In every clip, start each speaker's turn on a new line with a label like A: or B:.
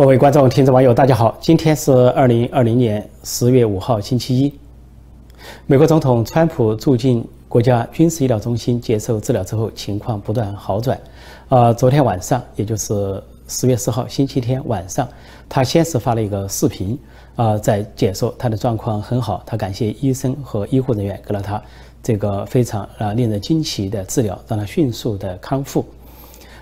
A: 各位观众、听众、网友，大家好！今天是二零二零年十月五号，星期一。美国总统川普住进国家军事医疗中心接受治疗之后，情况不断好转。啊，昨天晚上，也就是十月四号星期天晚上，他先是发了一个视频，啊，在解说他的状况很好，他感谢医生和医护人员给了他这个非常啊令人惊奇的治疗，让他迅速的康复。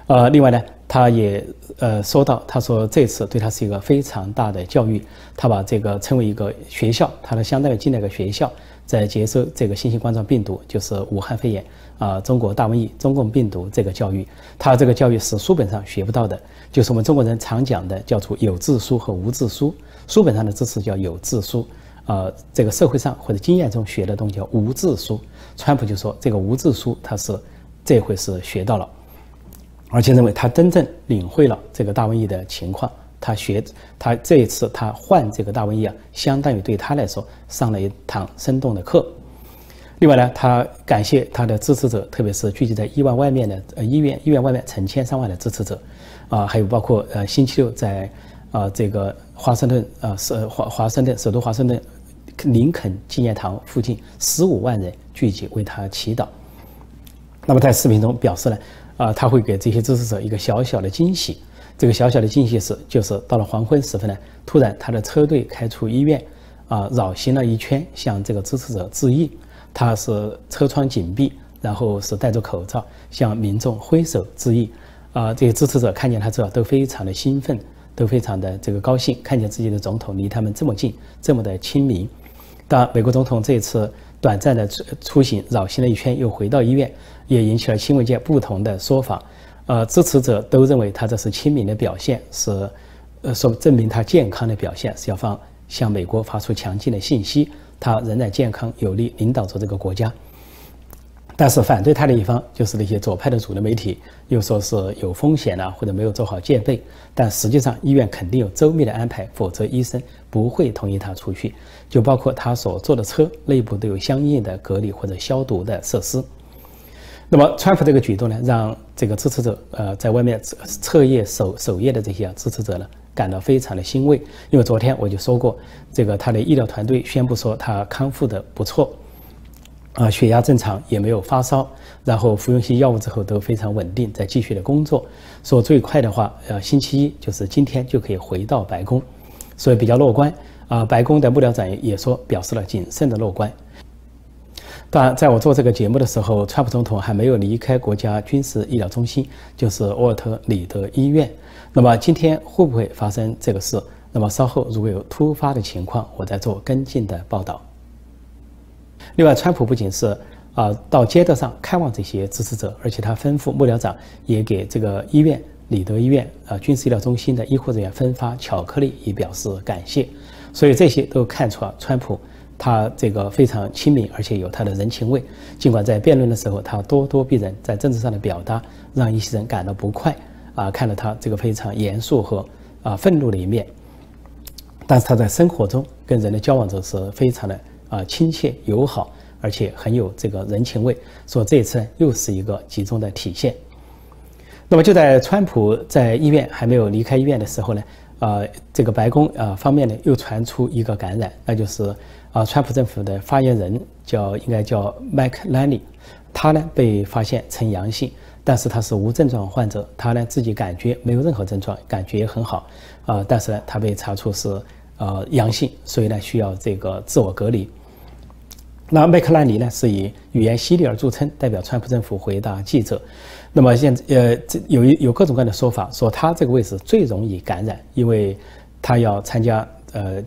A: 呃，另外呢。他也呃说到，他说这次对他是一个非常大的教育，他把这个称为一个学校，他的相当于进了一个学校，在接受这个新型冠状病毒，就是武汉肺炎啊，中国大瘟疫、中共病毒这个教育。他这个教育是书本上学不到的，就是我们中国人常讲的叫做有字书和无字书。书本上的知识叫有字书，呃，这个社会上或者经验中学的东西叫无字书。川普就说这个无字书他是这回是学到了。而且认为他真正领会了这个大瘟疫的情况，他学他这一次他患这个大瘟疫啊，相当于对他来说上了一堂生动的课。另外呢，他感谢他的支持者，特别是聚集在医院外面的呃医院医院外面成千上万的支持者，啊，还有包括呃星期六在啊这个华盛顿啊是华华盛顿首都华盛顿林肯纪念堂附近十五万人聚集为他祈祷。那么在视频中表示呢。啊，他会给这些支持者一个小小的惊喜。这个小小的惊喜是，就是到了黄昏时分呢，突然他的车队开出医院，啊，绕行了一圈，向这个支持者致意。他是车窗紧闭，然后是戴着口罩，向民众挥手致意。啊，这些支持者看见他之后都非常的兴奋，都非常的这个高兴，看见自己的总统离他们这么近，这么的亲民。当美国总统这一次。短暂的出出行，绕行了一圈，又回到医院，也引起了新闻界不同的说法。呃，支持者都认为他这是亲民的表现，是呃说证明他健康的表现，是要放向美国发出强劲的信息，他仍然健康有力，领导着这个国家。但是反对他的一方就是那些左派的主流媒体，又说是有风险啊，或者没有做好戒备。但实际上，医院肯定有周密的安排，否则医生不会同意他出去。就包括他所坐的车内部都有相应的隔离或者消毒的设施。那么，川普这个举动呢，让这个支持者，呃，在外面彻夜守守夜的这些支持者呢，感到非常的欣慰。因为昨天我就说过，这个他的医疗团队宣布说他康复的不错。啊，血压正常，也没有发烧，然后服用些药物之后都非常稳定，在继续的工作。说最快的话，呃，星期一就是今天就可以回到白宫，所以比较乐观。啊，白宫的幕僚长也说表示了谨慎的乐观。当然，在我做这个节目的时候，川普总统还没有离开国家军事医疗中心，就是沃尔特里德医院。那么今天会不会发生这个事？那么稍后如果有突发的情况，我再做跟进的报道。另外，川普不仅是啊到街道上看望这些支持者，而且他吩咐幕僚长也给这个医院里德医院啊军事医疗中心的医护人员分发巧克力，以表示感谢。所以这些都看出了川普他这个非常亲民，而且有他的人情味。尽管在辩论的时候他咄咄逼人，在政治上的表达让一些人感到不快啊，看到他这个非常严肃和啊愤怒的一面，但是他在生活中跟人的交往中是非常的。啊，亲切友好，而且很有这个人情味。说这一次又是一个集中的体现。那么就在川普在医院还没有离开医院的时候呢，啊，这个白宫啊方面呢又传出一个感染，那就是啊，川普政府的发言人叫应该叫麦克兰尼，他呢被发现呈阳性，但是他是无症状患者，他呢自己感觉没有任何症状，感觉也很好啊，但是呢他被查出是呃阳性，所以呢需要这个自我隔离。那麦克兰尼呢，是以语言犀利而著称，代表川普政府回答记者。那么现呃，这有一有各种各样的说法，说他这个位置最容易感染，因为他要参加呃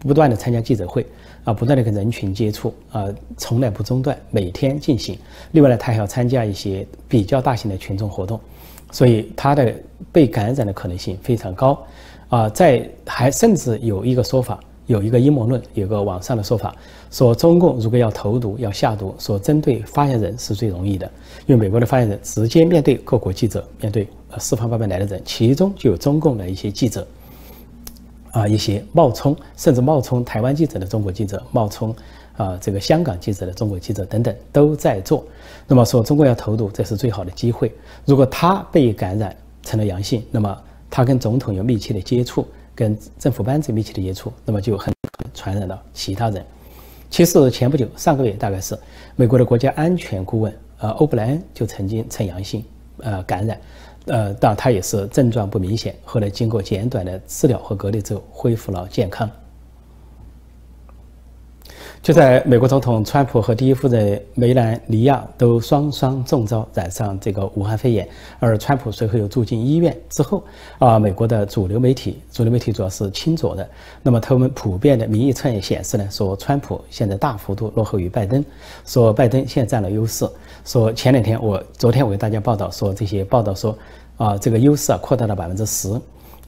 A: 不断的参加记者会啊，不断的跟人群接触啊，从来不中断，每天进行。另外呢，他还要参加一些比较大型的群众活动，所以他的被感染的可能性非常高啊。在还甚至有一个说法。有一个阴谋论，有个网上的说法，说中共如果要投毒、要下毒，说针对发言人是最容易的，因为美国的发言人直接面对各国记者，面对呃四方八面来的人，其中就有中共的一些记者，啊，一些冒充甚至冒充台湾记者的中国记者，冒充啊这个香港记者的中国记者等等都在做。那么说中共要投毒，这是最好的机会。如果他被感染成了阳性，那么他跟总统有密切的接触，跟政府班子密切的接触，那么就很可能传染到其他人。其实前不久，上个月大概是美国的国家安全顾问呃欧布莱恩就曾经呈阳性呃感染，呃但他也是症状不明显，后来经过简短的治疗和隔离之后恢复了健康。就在美国总统川普和第一夫人梅兰妮亚都双双中招染上这个武汉肺炎，而川普随后又住进医院之后，啊，美国的主流媒体，主流媒体主要是亲左的，那么他们普遍的民意测验显示呢，说川普现在大幅度落后于拜登，说拜登现在占了优势，说前两天我昨天我给大家报道说这些报道说，啊，这个优势啊扩大了百分之十。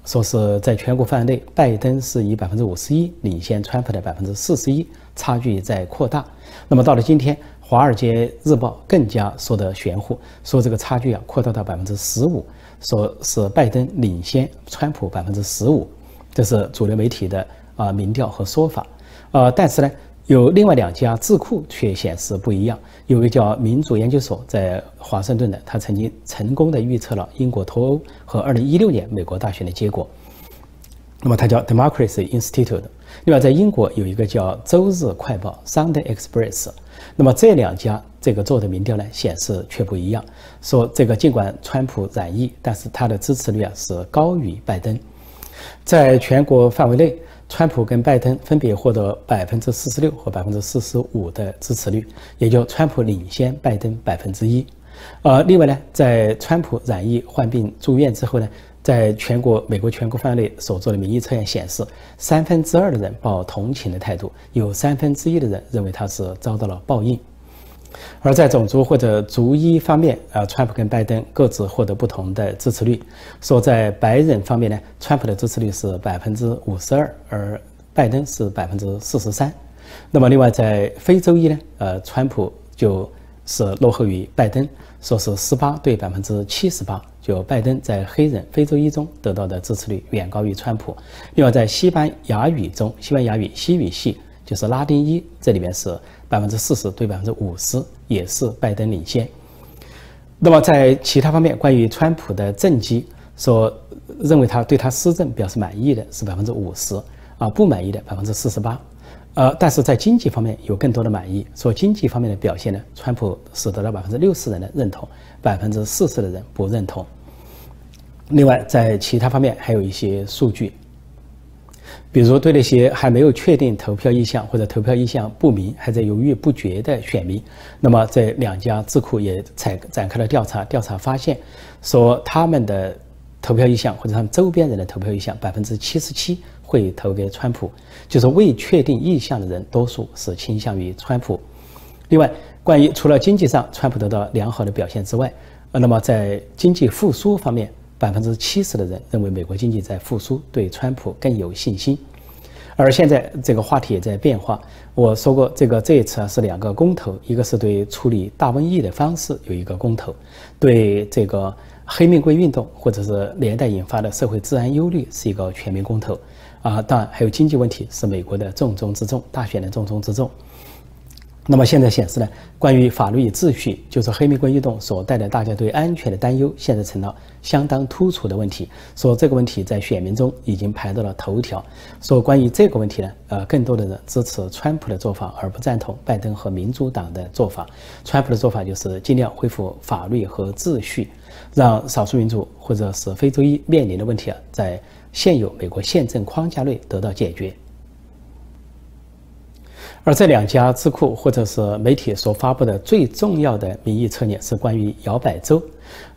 A: 说是在全国范围内，拜登是以百分之五十一领先川普的百分之四十一，差距在扩大。那么到了今天，《华尔街日报》更加说的玄乎，说这个差距啊扩大到百分之十五，说是拜登领先川普百分之十五，这是主流媒体的啊民调和说法。呃，但是呢。有另外两家智库却显示不一样。有一个叫民主研究所在华盛顿的，他曾经成功的预测了英国脱欧和2016年美国大选的结果。那么它叫 Democracy Institute。另外在英国有一个叫周日快报 Sunday Express。那么这两家这个做的民调呢，显示却不一样。说这个尽管川普染疫，但是他的支持率啊是高于拜登。在全国范围内。川普跟拜登分别获得百分之四十六和百分之四十五的支持率，也就川普领先拜登百分之一。呃，另外呢，在川普染疫患病住院之后呢，在全国美国全国范围内所做的民意测验显示，三分之二的人抱同情的态度，有三分之一的人认为他是遭到了报应。而在种族或者族裔方面，呃，川普跟拜登各自获得不同的支持率。说在白人方面呢，川普的支持率是百分之五十二，而拜登是百分之四十三。那么另外在非洲裔呢，呃，川普就是落后于拜登，说是十八对百分之七十八，就拜登在黑人非洲裔中得到的支持率远高于川普。另外在西班牙语中，西班牙语西语系就是拉丁裔，这里面是。百分之四十对百分之五十也是拜登领先。那么在其他方面，关于川普的政绩，说认为他对他施政表示满意的是百分之五十，啊不满意的百分之四十八。呃，但是在经济方面有更多的满意，说经济方面的表现呢，川普是得到百分之六十人的认同，百分之四十的人不认同。另外，在其他方面还有一些数据。比如对那些还没有确定投票意向或者投票意向不明、还在犹豫不决的选民，那么这两家智库也采展开了调查。调查发现，说他们的投票意向或者他们周边人的投票意向，百分之七十七会投给川普，就是未确定意向的人多数是倾向于川普。另外，关于除了经济上川普得到良好的表现之外，呃，那么在经济复苏方面。百分之七十的人认为美国经济在复苏，对川普更有信心。而现在这个话题也在变化。我说过，这个这一次啊是两个公投，一个是对处理大瘟疫的方式有一个公投，对这个黑命贵运动或者是连带引发的社会治安忧虑是一个全民公投。啊，当然还有经济问题是美国的重中之重，大选的重中之重。那么现在显示呢，关于法律与秩序，就是黑玫瑰运动所带来大家对安全的担忧，现在成了相当突出的问题。说这个问题在选民中已经排到了头条。说关于这个问题呢，呃，更多的人支持川普的做法，而不赞同拜登和民主党的做法。川普的做法就是尽量恢复法律和秩序，让少数民族或者是非洲裔面临的问题啊，在现有美国宪政框架内得到解决。而这两家智库或者是媒体所发布的最重要的民意测验是关于摇摆州，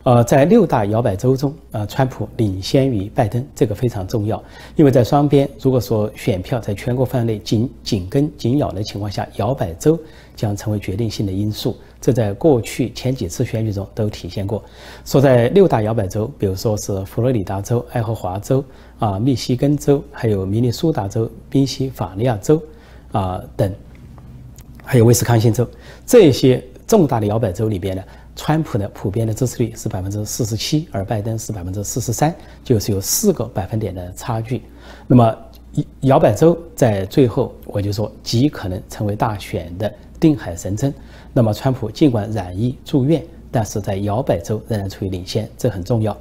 A: 呃，在六大摇摆州中，呃，川普领先于拜登，这个非常重要，因为在双边如果说选票在全国范围内紧紧跟紧咬的情况下，摇摆州将成为决定性的因素。这在过去前几次选举中都体现过。说在六大摇摆州，比如说是佛罗里达州、爱荷华州、啊密西根州，还有明尼苏达州、宾夕法尼亚州。啊，等，还有威斯康星州这些重大的摇摆州里边呢，川普的普遍的支持率是百分之四十七，而拜登是百分之四十三，就是有四个百分点的差距。那么摇摆州在最后，我就说极可能成为大选的定海神针。那么川普尽管染疫住院，但是在摇摆州仍然处于领先，这很重要。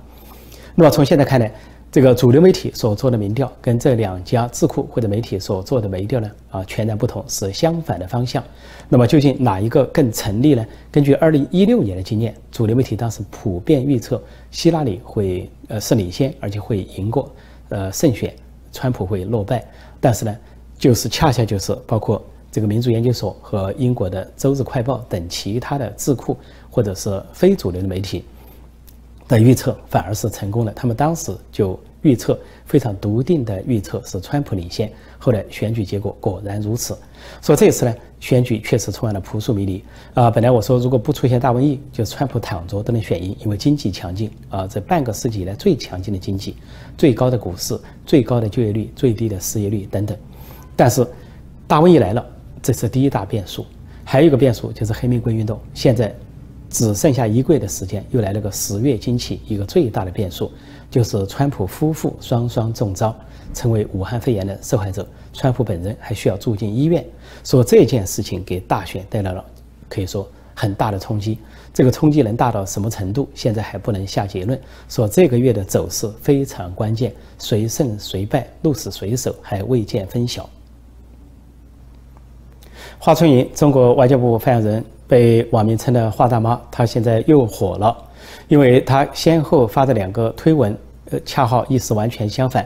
A: 那么从现在看来。这个主流媒体所做的民调跟这两家智库或者媒体所做的民调呢，啊，全然不同，是相反的方向。那么究竟哪一个更成立呢？根据二零一六年的经验，主流媒体当时普遍预测希拉里会呃是领先，而且会赢过呃胜选，川普会落败。但是呢，就是恰恰就是包括这个民族研究所和英国的《周日快报》等其他的智库或者是非主流的媒体。的预测反而是成功了，他们当时就预测非常笃定的预测是川普领先。后来选举结果果然如此，所以这次呢，选举确实充满了扑朔迷离啊！本来我说如果不出现大瘟疫，就川普躺着都能选赢，因为经济强劲啊，这半个世纪以来最强劲的经济，最高的股市，最高的就业率，最低的失业率等等。但是大瘟疫来了，这是第一大变数，还有一个变数就是黑玫瑰运动，现在。只剩下一个月的时间，又来了个十月惊奇，一个最大的变数就是川普夫妇双双中招，成为武汉肺炎的受害者。川普本人还需要住进医院。说这件事情给大选带来了可以说很大的冲击。这个冲击能大到什么程度，现在还不能下结论。说这个月的走势非常关键，谁胜谁败，鹿死谁手还未见分晓。华春莹，中国外交部发言人。被网民称的“华大妈”，她现在又火了，因为他先后发的两个推文，呃，恰好意思完全相反。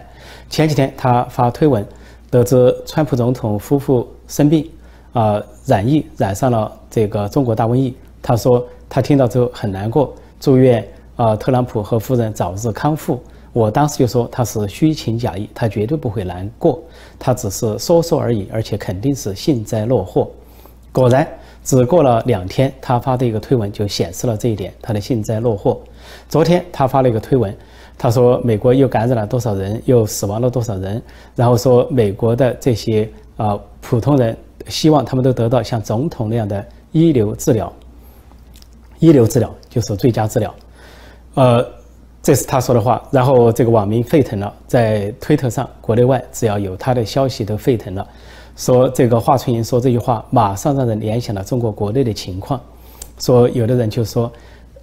A: 前几天他发推文，得知川普总统夫妇生病，啊，染疫，染上了这个中国大瘟疫。他说他听到之后很难过，祝愿啊特朗普和夫人早日康复。我当时就说他是虚情假意，他绝对不会难过，他只是说说而已，而且肯定是幸灾乐祸。果然。只过了两天，他发的一个推文就显示了这一点，他的幸灾乐祸。昨天他发了一个推文，他说美国又感染了多少人，又死亡了多少人，然后说美国的这些啊普通人希望他们都得到像总统那样的一流治疗，一流治疗就是最佳治疗。呃，这是他说的话，然后这个网民沸腾了，在推特上国内外只要有他的消息都沸腾了。说这个华春莹说这句话，马上让人联想到中国国内的情况。说有的人就说，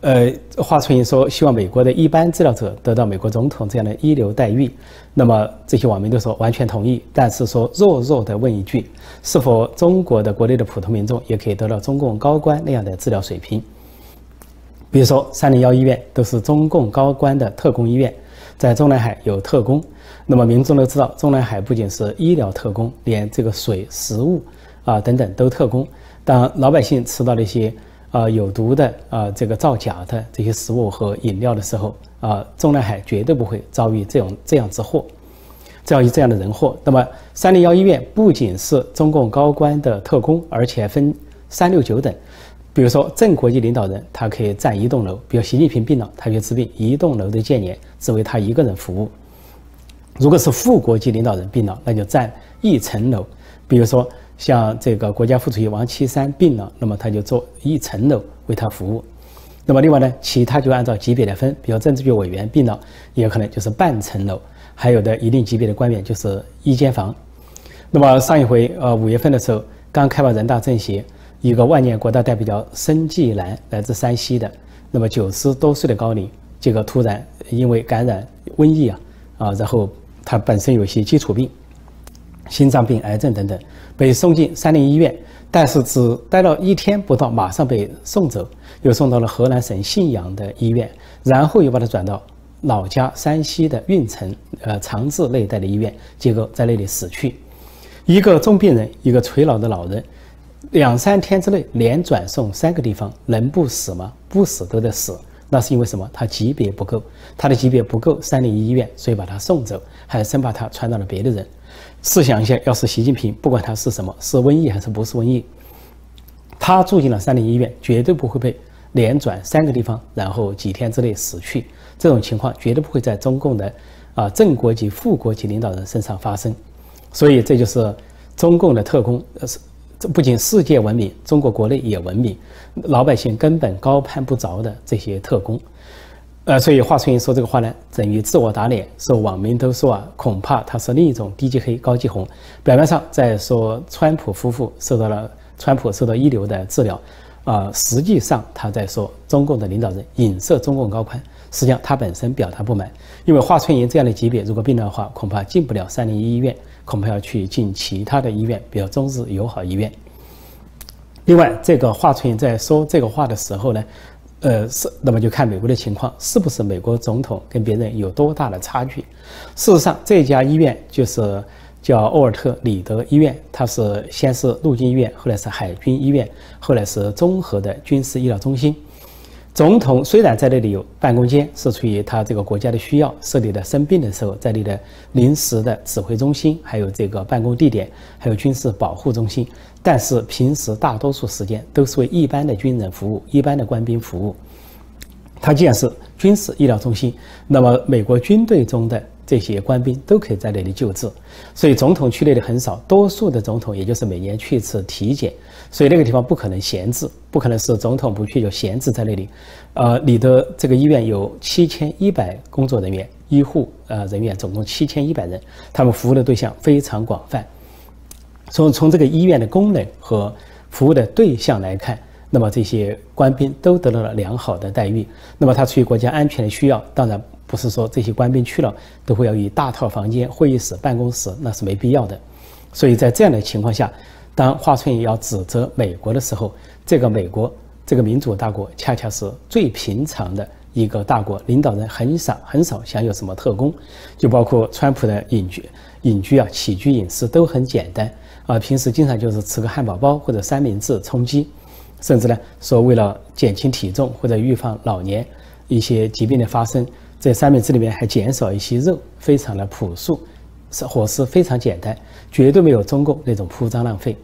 A: 呃，华春莹说希望美国的一般治疗者得到美国总统这样的一流待遇。那么这些网民都说完全同意，但是说弱弱的问一句，是否中国的国内的普通民众也可以得到中共高官那样的治疗水平？比如说三零幺医院都是中共高官的特工医院，在中南海有特工。那么民众都知道，中南海不仅是医疗特工，连这个水、食物啊等等都特工。当老百姓吃到那些啊有毒的啊这个造假的这些食物和饮料的时候啊，中南海绝对不会遭遇这种这样之祸，遭遇这样的人祸。那么三零幺医院不仅是中共高官的特工，而且分三六九等。比如说正国级领导人，他可以占一栋楼；比如习近平病了，他去治病，一栋楼的建言只为他一个人服务。如果是副国级领导人病了，那就占一层楼。比如说，像这个国家副主席王岐山病了，那么他就做一层楼为他服务。那么另外呢，其他就按照级别来分，比如政治局委员病了，也可能就是半层楼。还有的一定级别的官员就是一间房。那么上一回，呃，五月份的时候，刚开完人大政协，一个万年国大代表叫申纪兰，来自山西的，那么九十多岁的高龄，结果突然因为感染瘟疫啊，啊，然后。他本身有些基础病，心脏病、癌症等等，被送进三零医院，但是只待了一天不到，马上被送走，又送到了河南省信阳的医院，然后又把他转到老家山西的运城，呃，长治那一带的医院，结果在那里死去。一个重病人，一个垂老的老人，两三天之内连转送三个地方，能不死吗？不死都得死。那是因为什么？他级别不够，他的级别不够三零一医院，所以把他送走，还生怕他传染了别的人。试想一下，要是习近平，不管他是什么，是瘟疫还是不是瘟疫，他住进了三零医院，绝对不会被连转三个地方，然后几天之内死去。这种情况绝对不会在中共的啊正国级、副国级领导人身上发生。所以这就是中共的特工，呃是。这不仅世界闻名，中国国内也闻名，老百姓根本高攀不着的这些特工，呃，所以华春莹说这个话呢，等于自我打脸，说网民都说啊，恐怕他是另一种低级黑、高级红，表面上在说川普夫妇受到了川普受到一流的治疗，啊，实际上他在说中共的领导人影射中共高官实际上他本身表达不满，因为华春莹这样的级别，如果病了的话，恐怕进不了三零一医院，恐怕要去进其他的医院，比如中日友好医院。另外，这个华春莹在说这个话的时候呢，呃，是那么就看美国的情况，是不是美国总统跟别人有多大的差距？事实上，这家医院就是叫奥尔特里德医院，它是先是陆军医院，后来是海军医院，后来是综合的军事医疗中心。总统虽然在那里有办公间，是出于他这个国家的需要设立的，生病的时候在那里的临时的指挥中心，还有这个办公地点，还有军事保护中心。但是平时大多数时间都是为一般的军人服务，一般的官兵服务。它既然是军事医疗中心，那么美国军队中的。这些官兵都可以在那里救治，所以总统去那里很少，多数的总统也就是每年去一次体检，所以那个地方不可能闲置，不可能是总统不去就闲置在那里。呃，你的这个医院有七千一百工作人员，医护呃人员总共七千一百人，他们服务的对象非常广泛。从从这个医院的功能和服务的对象来看，那么这些官兵都得到了良好的待遇。那么他出于国家安全的需要，当然。不是说这些官兵去了都会要以大套房间、会议室、办公室，那是没必要的。所以在这样的情况下，当华春莹要指责美国的时候，这个美国这个民主大国恰恰是最平常的一个大国，领导人很少很少享有什么特工，就包括川普的隐居隐居啊、起居饮食都很简单啊，平时经常就是吃个汉堡包或者三明治充饥，甚至呢说为了减轻体重或者预防老年一些疾病的发生。这三明治里面还减少一些肉，非常的朴素，是伙食非常简单，绝对没有中共那种铺张浪费。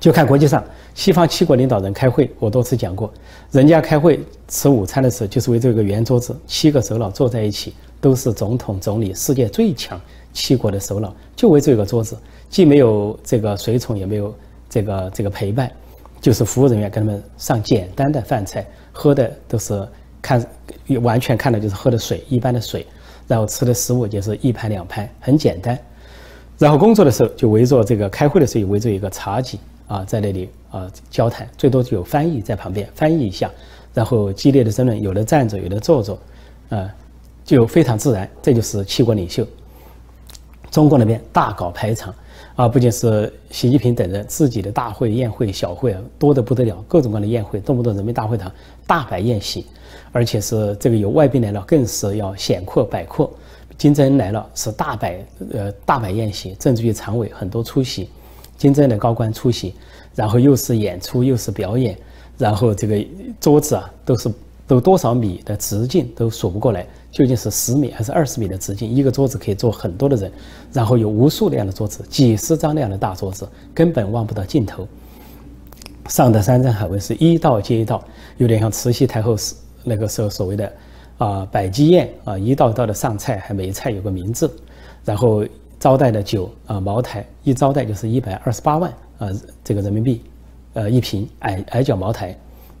A: 就看国际上西方七国领导人开会，我多次讲过，人家开会吃午餐的时候，就是围着一个圆桌子，七个首脑坐在一起，都是总统、总理，世界最强七国的首脑，就围着一个桌子，既没有这个随从，也没有这个这个陪伴，就是服务人员给他们上简单的饭菜，喝的都是。看，完全看的就是喝的水，一般的水，然后吃的食物也是一盘两盘，很简单。然后工作的时候就围着这个开会的时候围着一个茶几啊，在那里啊交谈，最多就有翻译在旁边翻译一下。然后激烈的争论，有的站着，有的坐着，啊，就非常自然。这就是七国领袖。中国那边大搞排场。啊，不仅是习近平等人自己的大会、宴会、小会啊，多得不得了，各种各样的宴会，动不动人民大会堂大摆宴席，而且是这个有外宾来了，更是要显阔摆阔。金正恩来了是大摆呃大摆宴席，政治局常委很多出席，金正恩的高官出席，然后又是演出又是表演，然后这个桌子啊都是都多少米的直径都数不过来。究竟是十米还是二十米的直径？一个桌子可以坐很多的人，然后有无数那样的桌子，几十张那样的大桌子，根本望不到尽头。上的山珍海味是一道接一道，有点像慈禧太后是那个时候所谓的啊百鸡宴啊，一道一道的上菜，还每菜有个名字。然后招待的酒啊，茅台一招待就是一百二十八万啊，这个人民币，呃一瓶矮矮脚茅台，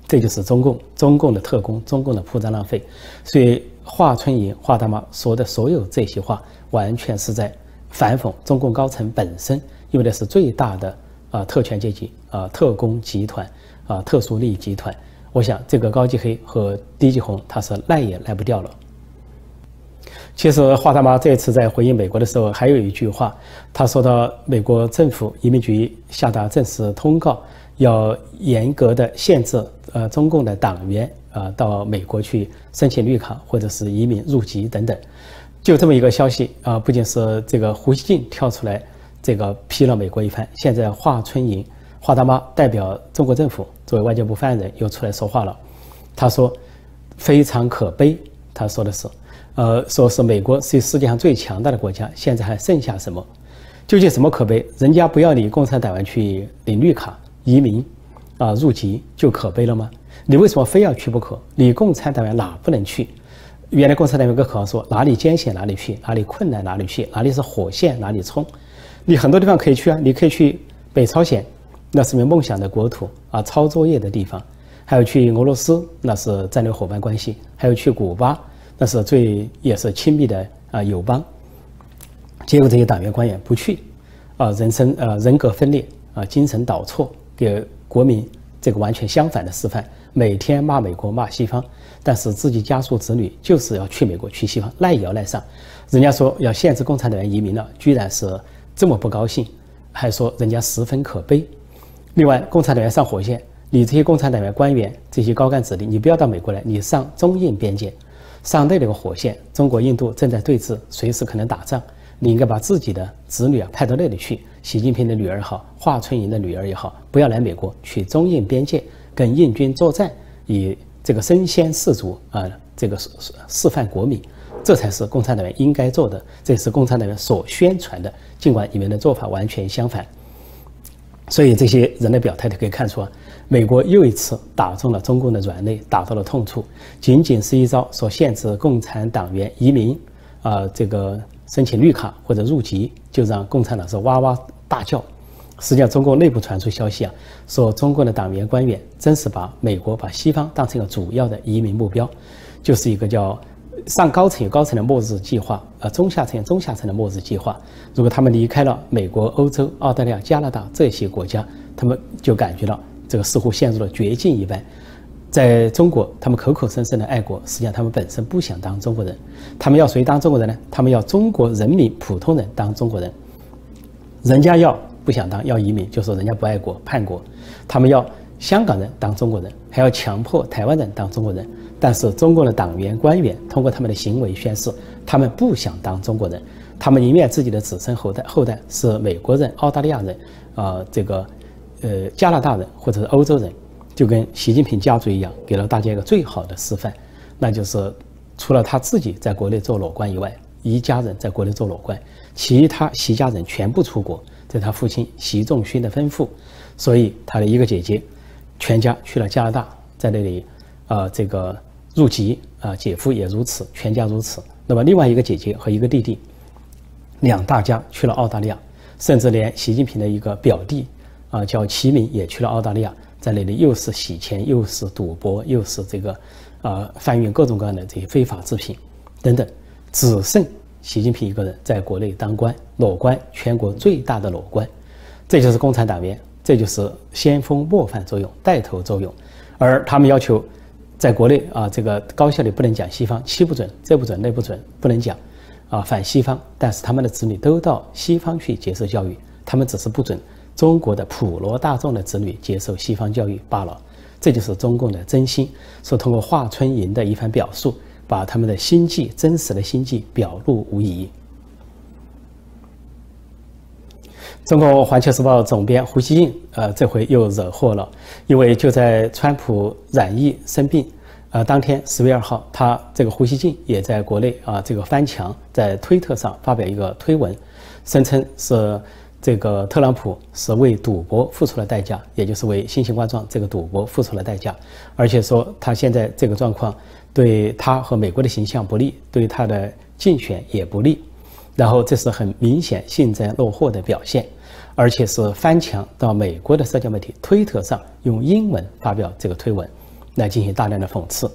A: 这就是中共中共的特工，中共的铺张浪费，所以。华春莹、华大妈说的所有这些话，完全是在反讽中共高层本身，因为那是最大的啊特权阶级啊特工集团啊特殊利益集团。我想这个高级黑和低级红，他是赖也赖不掉了。其实华大妈这次在回应美国的时候，还有一句话，她说到美国政府移民局下达正式通告，要严格的限制呃中共的党员。啊，到美国去申请绿卡或者是移民入籍等等，就这么一个消息啊！不仅是这个胡锡进跳出来，这个批了美国一番，现在华春莹、华大妈代表中国政府作为外交部发言人又出来说话了。他说非常可悲，他说的是，呃，说是美国是世界上最强大的国家，现在还剩下什么？究竟什么可悲？人家不要你共产党员去领绿卡、移民啊入籍就可悲了吗？你为什么非要去不可？你共产党员哪不能去？原来共产党员有个口号说：哪里艰险哪里去，哪里困难哪里去，哪里是火线哪里冲。你很多地方可以去啊，你可以去北朝鲜，那是你梦想的国土啊，抄作业的地方；还有去俄罗斯，那是战略伙伴关系；还有去古巴，那是最也是亲密的啊友邦。结果这些党员官员不去，啊，人生呃人格分裂啊，精神导错，给国民这个完全相反的示范。每天骂美国骂西方，但是自己家属子女就是要去美国去西方，赖也要赖上。人家说要限制共产党员移民了，居然是这么不高兴，还说人家十分可悲。另外，共产党员上火线，你这些共产党员官员这些高干子弟，你不要到美国来，你上中印边界，上那个火线，中国印度正在对峙，随时可能打仗。你应该把自己的子女啊派到那里去，习近平的女儿也好，华春莹的女儿也好，不要来美国，去中印边界跟印军作战，以这个身先士卒啊，这个示示范国民，这才是共产党员应该做的，这是共产党员所宣传的。尽管你们的做法完全相反，所以这些人的表态都可以看出啊，美国又一次打中了中共的软肋，打到了痛处。仅仅是一招说限制共产党员移民啊，这个。申请绿卡或者入籍，就让共产党是哇哇大叫。实际上，中共内部传出消息啊，说中共的党员官员真是把美国、把西方当成一个主要的移民目标，就是一个叫上高层有高层的末日计划，呃，中下层有中下层的末日计划。如果他们离开了美国、欧洲、澳大利亚、加拿大这些国家，他们就感觉到这个似乎陷入了绝境一般。在中国，他们口口声声的爱国，实际上他们本身不想当中国人。他们要谁当中国人呢？他们要中国人民普通人当中国人。人家要不想当，要移民，就说人家不爱国、叛国。他们要香港人当中国人，还要强迫台湾人当中国人。但是中国的党员官员通过他们的行为宣示，他们不想当中国人，他们宁愿自己的子孙后代后代是美国人、澳大利亚人，啊，这个呃加拿大人或者是欧洲人。就跟习近平家族一样，给了大家一个最好的示范，那就是除了他自己在国内做裸官以外，一家人在国内做裸官，其他习家人全部出国，这是他父亲习仲勋的吩咐，所以他的一个姐姐，全家去了加拿大，在那里，呃，这个入籍啊，姐夫也如此，全家如此。那么另外一个姐姐和一个弟弟，两大家去了澳大利亚，甚至连习近平的一个表弟啊，叫齐明也去了澳大利亚。在那里又是洗钱，又是赌博，又是这个，呃，贩运各种各样的这些非法制品，等等，只剩习近平一个人在国内当官，裸官，全国最大的裸官，这就是共产党员，这就是先锋模范作用，带头作用，而他们要求，在国内啊，这个高校里不能讲西方，七不准，这不准，那不准，不能讲，啊，反西方，但是他们的子女都到西方去接受教育，他们只是不准。中国的普罗大众的子女接受西方教育罢了，这就是中共的真心。是通过华春莹的一番表述，把他们的心计、真实的心计表露无遗。中国环球时报总编胡锡进，呃，这回又惹祸了，因为就在川普染疫生病，呃，当天十月二号，他这个胡锡进也在国内啊，这个翻墙，在推特上发表一个推文，声称是。这个特朗普是为赌博付出了代价，也就是为新型冠状这个赌博付出了代价，而且说他现在这个状况对他和美国的形象不利，对他的竞选也不利，然后这是很明显幸灾乐祸的表现，而且是翻墙到美国的社交媒体推特上用英文发表这个推文，来进行大量的讽刺。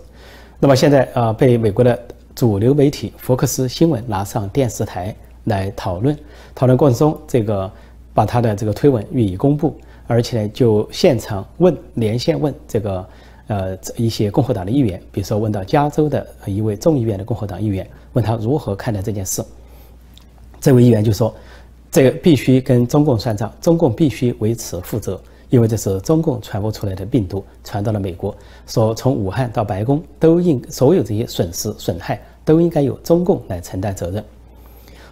A: 那么现在啊，被美国的主流媒体福克斯新闻拿上电视台。来讨论，讨论过程中，这个把他的这个推文予以公布，而且呢，就现场问连线问这个呃一些共和党的议员，比如说问到加州的一位众议院的共和党议员，问他如何看待这件事。这位议员就说：“这个必须跟中共算账，中共必须为此负责，因为这是中共传播出来的病毒传到了美国，说从武汉到白宫都应所有这些损失损害都应该由中共来承担责任。”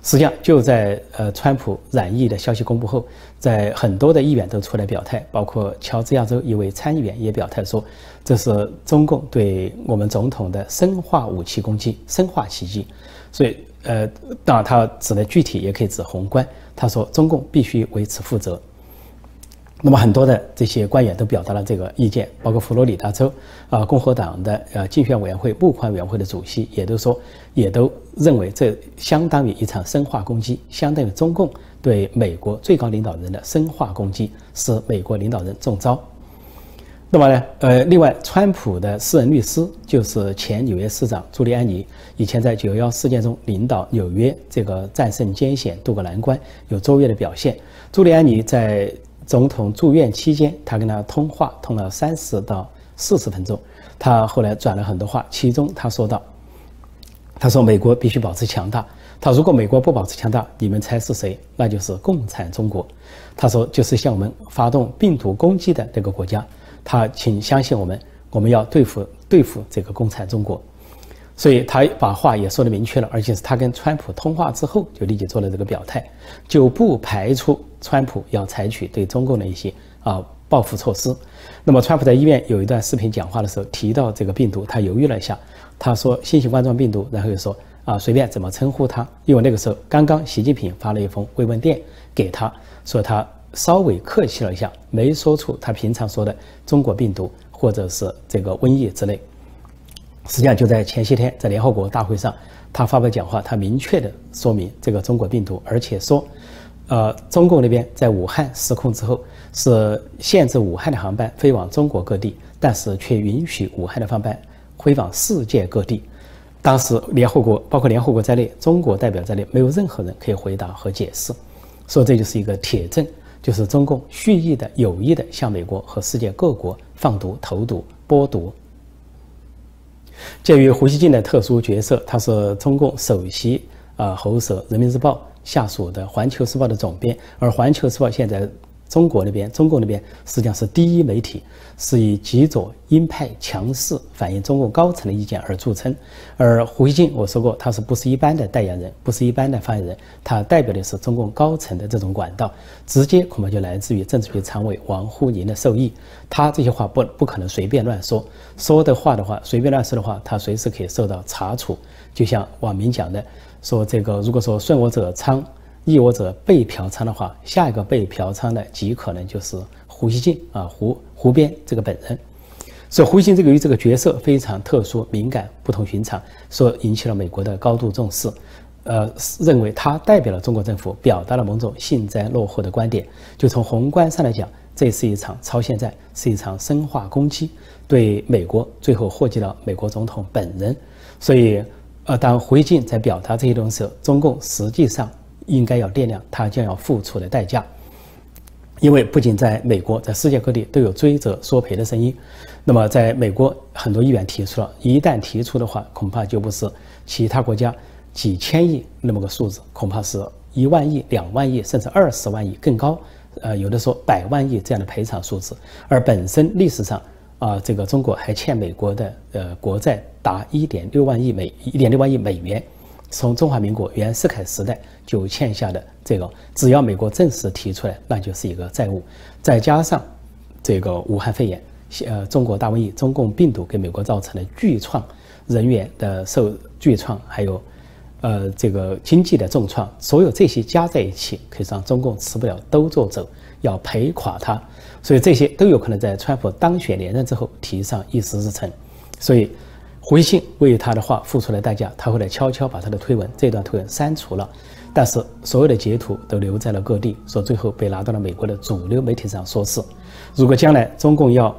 A: 实际上，就在呃，川普染疫的消息公布后，在很多的议员都出来表态，包括乔治亚州一位参议员也表态说，这是中共对我们总统的生化武器攻击、生化袭击。所以，呃，当然他指的具体也可以指宏观。他说，中共必须为此负责。那么很多的这些官员都表达了这个意见，包括佛罗里达州啊共和党的呃竞选委员会募款委员会的主席也都说，也都认为这相当于一场生化攻击，相当于中共对美国最高领导人的生化攻击，使美国领导人中招。那么呢，呃，另外，川普的私人律师就是前纽约市长朱利安尼，以前在九幺幺事件中领导纽约这个战胜艰险渡过难关，有卓越的表现。朱利安尼在总统住院期间，他跟他通话通了三十到四十分钟。他后来转了很多话，其中他说到：“他说美国必须保持强大。他如果美国不保持强大，你们猜是谁？那就是共产中国。他说就是向我们发动病毒攻击的那个国家。他请相信我们，我们要对付对付这个共产中国。所以他把话也说得明确了，而且是他跟川普通话之后就立即做了这个表态，就不排除川普要采取对中共的一些啊。”报复措施。那么，川普在医院有一段视频讲话的时候提到这个病毒，他犹豫了一下，他说新型冠状病毒，然后又说啊随便怎么称呼它，因为那个时候刚刚习近平发了一封慰问电给他，说他稍微客气了一下，没说出他平常说的中国病毒或者是这个瘟疫之类。实际上就在前些天在联合国大会上，他发表讲话，他明确的说明这个中国病毒，而且说，呃，中共那边在武汉失控之后。是限制武汉的航班飞往中国各地，但是却允许武汉的航班飞往世界各地。当时联合国，包括联合国在内，中国代表在内，没有任何人可以回答和解释。说这就是一个铁证，就是中共蓄意的、有意的向美国和世界各国放毒、投毒、播毒。鉴于胡锡进的特殊角色，他是中共首席啊喉舌，《人民日报》下属的《环球时报》的总编，而《环球时报》现在。中国那边，中共那边实际上是第一媒体，是以极左鹰派强势反映中共高层的意见而著称。而胡锡进，我说过，他是不是一般的代言人，不是一般的发言人，他代表的是中共高层的这种管道，直接恐怕就来自于政治局常委王沪宁的授意。他这些话不不可能随便乱说，说的话的话，随便乱说的话，他随时可以受到查处。就像网民讲的，说这个如果说顺我者昌。逆我者被嫖娼的话，下一个被嫖娼的极可能就是胡锡进啊，胡胡编这个本人。所以胡锡进这个于这个角色非常特殊、敏感、不同寻常，所引起了美国的高度重视。呃，认为他代表了中国政府，表达了某种幸灾乐祸的观点。就从宏观上来讲，这是一场超现在，是一场生化攻击，对美国最后祸及了美国总统本人。所以，呃，当胡锡进在表达这些东西时，中共实际上。应该要掂量他将要付出的代价，因为不仅在美国，在世界各地都有追责索赔的声音。那么，在美国，很多议员提出了，一旦提出的话，恐怕就不是其他国家几千亿那么个数字，恐怕是一万亿、两万亿，甚至二十万亿更高。呃，有的说百万亿这样的赔偿数字。而本身历史上啊，这个中国还欠美国的呃国债达一点六万亿美一点六万亿美元。从中华民国袁世凯时代就欠下的这个，只要美国正式提出来，那就是一个债务。再加上这个武汉肺炎、呃中国大瘟疫、中共病毒给美国造成的巨创，人员的受巨创，还有呃这个经济的重创，所有这些加在一起，可以让中共吃不了兜着走，要赔垮它。所以这些都有可能在川普当选连任之后提上议事日程。所以。回信为他的话付出了代价，他后来悄悄把他的推文这段推文删除了，但是所有的截图都留在了各地，说最后被拿到了美国的主流媒体上说事。如果将来中共要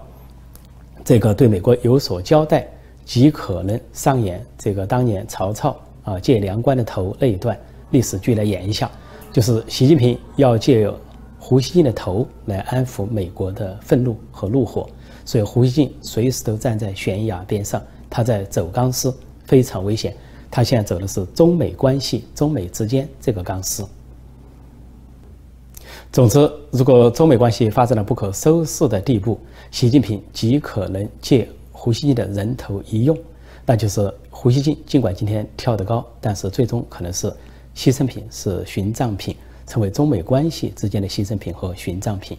A: 这个对美国有所交代，极可能上演这个当年曹操啊借梁关的头那一段历史剧来演一下，就是习近平要借胡锡进的头来安抚美国的愤怒和怒火，所以胡锡进随时都站在悬崖边上。他在走钢丝，非常危险。他现在走的是中美关系、中美之间这个钢丝。总之，如果中美关系发展到不可收拾的地步，习近平极可能借胡锡进的人头一用，那就是胡锡进尽管今天跳得高，但是最终可能是牺牲品，是殉葬品，成为中美关系之间的牺牲品和殉葬品。